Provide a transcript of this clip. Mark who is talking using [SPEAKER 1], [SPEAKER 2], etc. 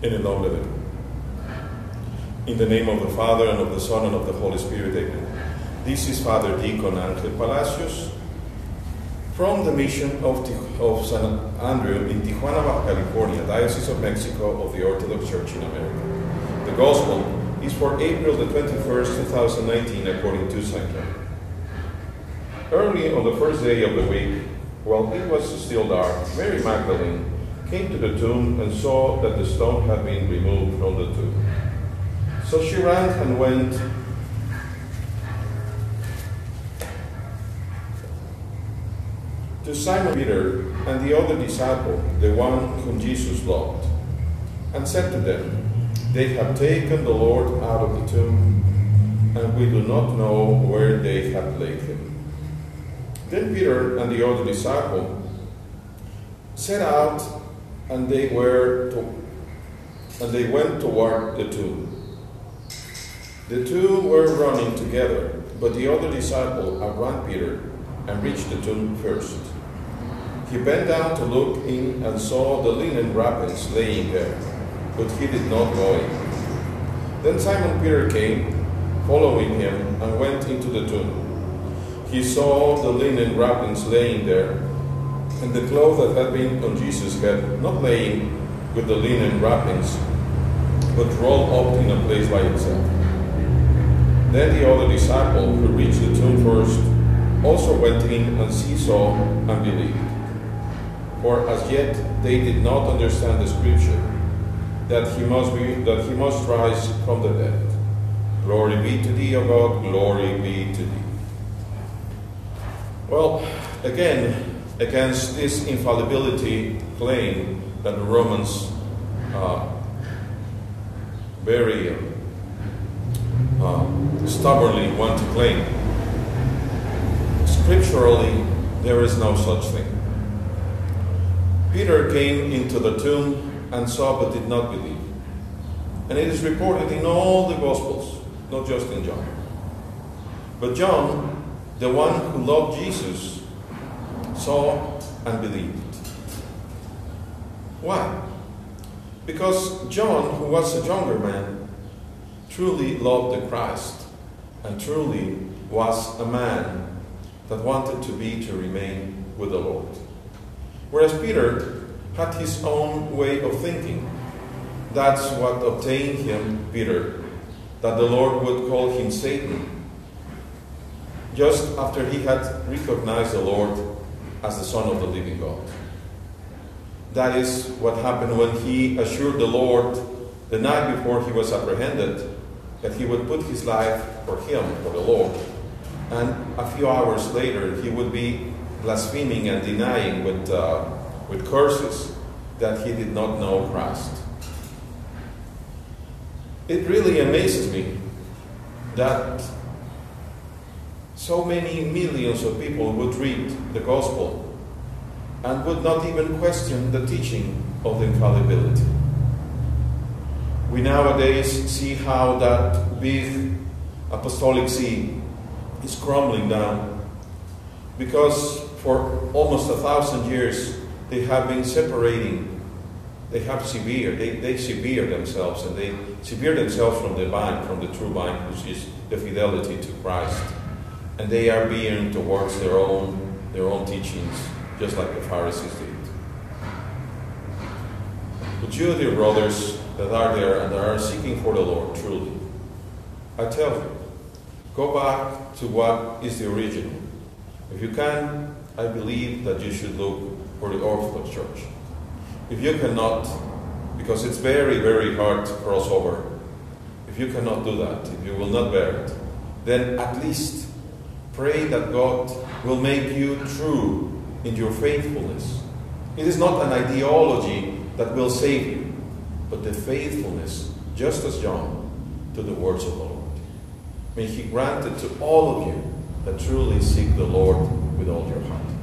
[SPEAKER 1] In the name of the Father, and of the Son, and of the Holy Spirit, amen. This is Father Deacon Angel Palacios from the mission of, of San Andrew in Tijuana, Baja California, Diocese of Mexico of the Orthodox Church in America. The Gospel is for April the 21st, 2019, according to St. John. Early on the first day of the week, while it was still dark, Mary Magdalene came to the tomb and saw that the stone had been removed from the tomb. So she ran and went to Simon Peter and the other disciple, the one whom Jesus loved, and said to them, They have taken the Lord out of the tomb, and we do not know where they have laid him. Then Peter and the other disciple set out, and they were to, and they went toward the tomb. The two were running together, but the other disciple outran Peter and reached the tomb first. He bent down to look in and saw the linen wrappings laying there, but he did not go in. Then Simon Peter came, following him, and went into the tomb. He saw the linen wrappings laying there, and the cloth that had been on Jesus' head, not laying with the linen wrappings, but rolled up in a place by itself. Then the other disciple, who reached the tomb first, also went in and he saw and believed. For as yet they did not understand the scripture that he must be that he must rise from the dead. Glory be to thee, O God, glory be to thee. Well, again, against this infallibility claim that the Romans uh, very uh, stubbornly want to claim, scripturally there is no such thing. Peter came into the tomb and saw but did not believe. And it is reported in all the Gospels, not just in John. But John, the one who loved Jesus, saw and believed. Why? Because John, who was a younger man, truly loved the Christ and truly was a man that wanted to be to remain with the Lord. Whereas Peter had his own way of thinking. That's what obtained him, Peter, that the Lord would call him Satan, just after he had recognized the Lord as the Son of the living God. That is what happened when he assured the Lord the night before he was apprehended that he would put his life for him, for the Lord. And a few hours later, he would be blaspheming and denying with, uh, with curses that he did not know Christ. It really amazes me that so many millions of people would read the gospel and would not even question the teaching of the infallibility. We nowadays see how that big apostolic see is crumbling down because for almost a thousand years they have been separating. They have severe, they, they severe themselves and they severe themselves from the vine, from the true vine, which is the fidelity to Christ. And they are veering towards their own, their own teachings, just like the Pharisees did. But you, dear brothers, that are there and are seeking for the Lord truly, I tell you, go back to what is the original. If you can, I believe that you should look for the Orthodox Church. If you cannot, because it's very, very hard to cross over, if you cannot do that, if you will not bear it, then at least pray that God will make you true in your faithfulness. It is not an ideology that will save you, but the faithfulness, just as John, to the words of the Lord. May He grant it to all of you that truly seek the Lord with all your heart.